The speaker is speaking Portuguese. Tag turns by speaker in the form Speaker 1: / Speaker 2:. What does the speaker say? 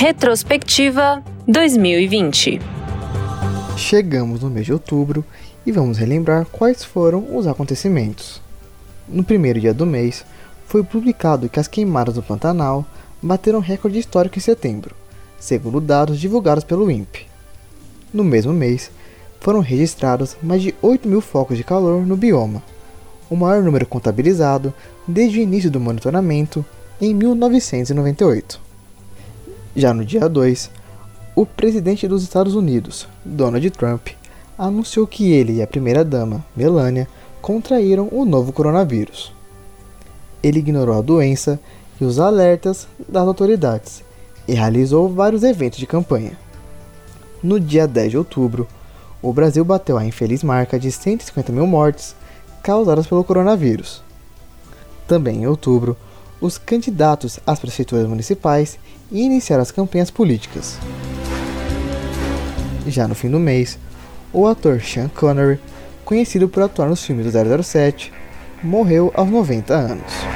Speaker 1: Retrospectiva 2020.
Speaker 2: Chegamos no mês de outubro e vamos relembrar quais foram os acontecimentos. No primeiro dia do mês, foi publicado que as queimadas do Pantanal bateram recorde histórico em setembro, segundo dados divulgados pelo INPE. No mesmo mês, foram registrados mais de 8 mil focos de calor no bioma, o maior número contabilizado desde o início do monitoramento em 1998. Já no dia 2, o presidente dos Estados Unidos, Donald Trump, anunciou que ele e a primeira-dama, Melania, contraíram o novo coronavírus. Ele ignorou a doença e os alertas das autoridades e realizou vários eventos de campanha. No dia 10 de outubro, o Brasil bateu a infeliz marca de 150 mil mortes causadas pelo coronavírus. Também em outubro, os candidatos às prefeituras municipais iniciaram as campanhas políticas. Já no fim do mês, o ator Sean Connery, conhecido por atuar nos filmes do 007, morreu aos 90 anos.